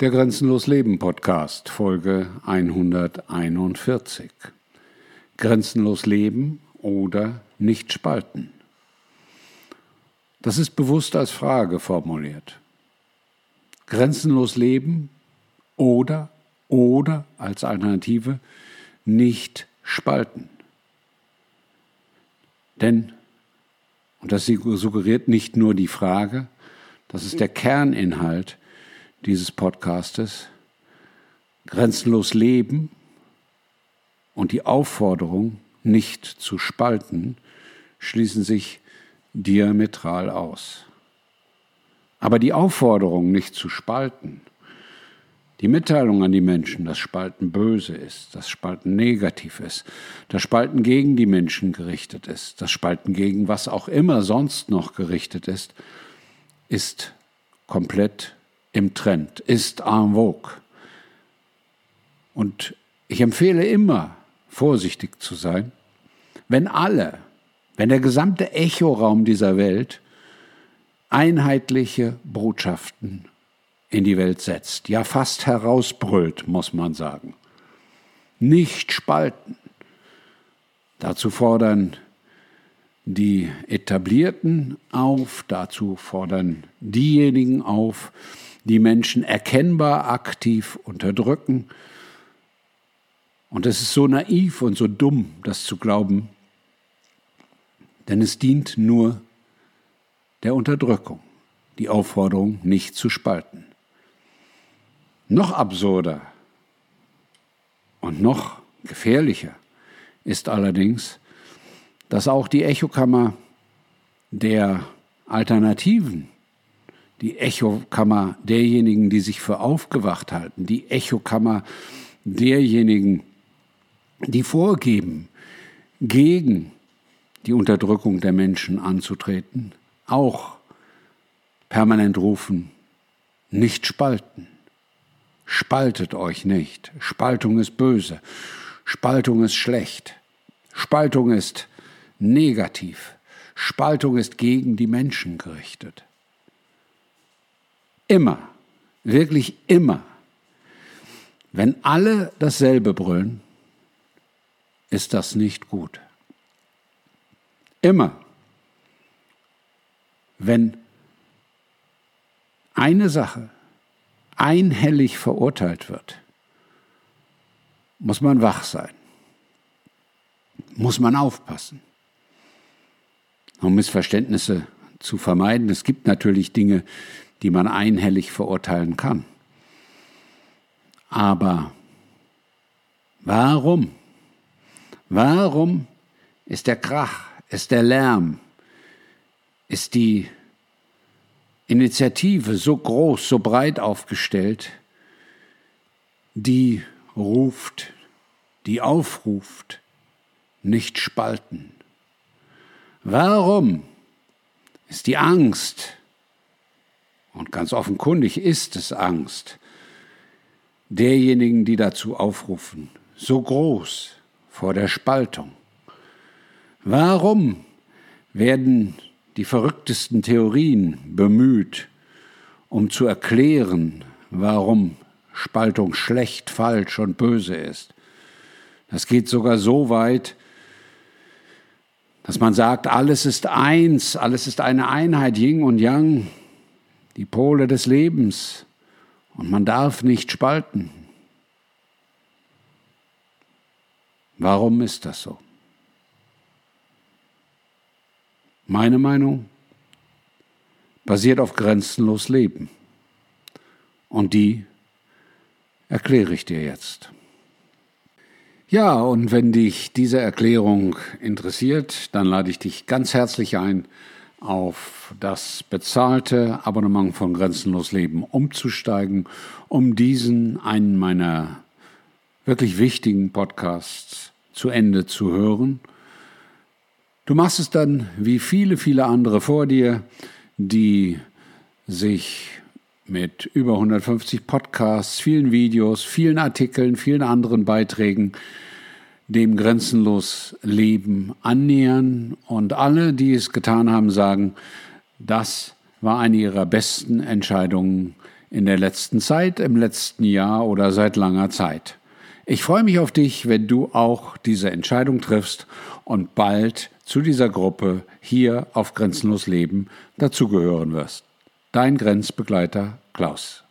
Der Grenzenlos Leben Podcast, Folge 141. Grenzenlos Leben oder nicht spalten. Das ist bewusst als Frage formuliert. Grenzenlos Leben oder oder als Alternative nicht spalten. Denn, und das suggeriert nicht nur die Frage, das ist der Kerninhalt dieses Podcastes, grenzenlos leben und die Aufforderung, nicht zu spalten, schließen sich diametral aus. Aber die Aufforderung, nicht zu spalten, die Mitteilung an die Menschen, dass Spalten böse ist, dass Spalten negativ ist, dass Spalten gegen die Menschen gerichtet ist, dass Spalten gegen was auch immer sonst noch gerichtet ist, ist komplett im Trend, ist en vogue. Und ich empfehle immer, vorsichtig zu sein, wenn alle, wenn der gesamte Echoraum dieser Welt einheitliche Botschaften in die Welt setzt, ja fast herausbrüllt, muss man sagen. Nicht spalten. Dazu fordern die Etablierten auf, dazu fordern diejenigen auf, die Menschen erkennbar aktiv unterdrücken. Und es ist so naiv und so dumm, das zu glauben, denn es dient nur der Unterdrückung, die Aufforderung, nicht zu spalten. Noch absurder und noch gefährlicher ist allerdings, dass auch die Echokammer der Alternativen, die Echokammer derjenigen, die sich für aufgewacht halten, die Echokammer derjenigen, die vorgeben, gegen die Unterdrückung der Menschen anzutreten, auch permanent rufen, nicht spalten. Spaltet euch nicht. Spaltung ist böse. Spaltung ist schlecht. Spaltung ist negativ. Spaltung ist gegen die Menschen gerichtet. Immer, wirklich immer, wenn alle dasselbe brüllen, ist das nicht gut. Immer, wenn eine Sache einhellig verurteilt wird, muss man wach sein, muss man aufpassen, um Missverständnisse zu vermeiden. Es gibt natürlich Dinge, die man einhellig verurteilen kann. Aber warum? Warum ist der Krach, ist der Lärm, ist die Initiative so groß, so breit aufgestellt, die ruft, die aufruft, nicht spalten. Warum ist die Angst, und ganz offenkundig ist es Angst, derjenigen, die dazu aufrufen, so groß vor der Spaltung? Warum werden die verrücktesten Theorien bemüht, um zu erklären, warum Spaltung schlecht, falsch und böse ist. Das geht sogar so weit, dass man sagt, alles ist eins, alles ist eine Einheit, Yin und Yang, die Pole des Lebens, und man darf nicht spalten. Warum ist das so? Meine Meinung basiert auf grenzenlos Leben. Und die erkläre ich dir jetzt. Ja, und wenn dich diese Erklärung interessiert, dann lade ich dich ganz herzlich ein, auf das bezahlte Abonnement von Grenzenlos Leben umzusteigen, um diesen, einen meiner wirklich wichtigen Podcasts, zu Ende zu hören. Du machst es dann wie viele, viele andere vor dir, die sich mit über 150 Podcasts, vielen Videos, vielen Artikeln, vielen anderen Beiträgen dem grenzenlos Leben annähern. Und alle, die es getan haben, sagen, das war eine ihrer besten Entscheidungen in der letzten Zeit, im letzten Jahr oder seit langer Zeit. Ich freue mich auf dich, wenn du auch diese Entscheidung triffst und bald zu dieser Gruppe hier auf Grenzenlos Leben dazugehören wirst. Dein Grenzbegleiter Klaus.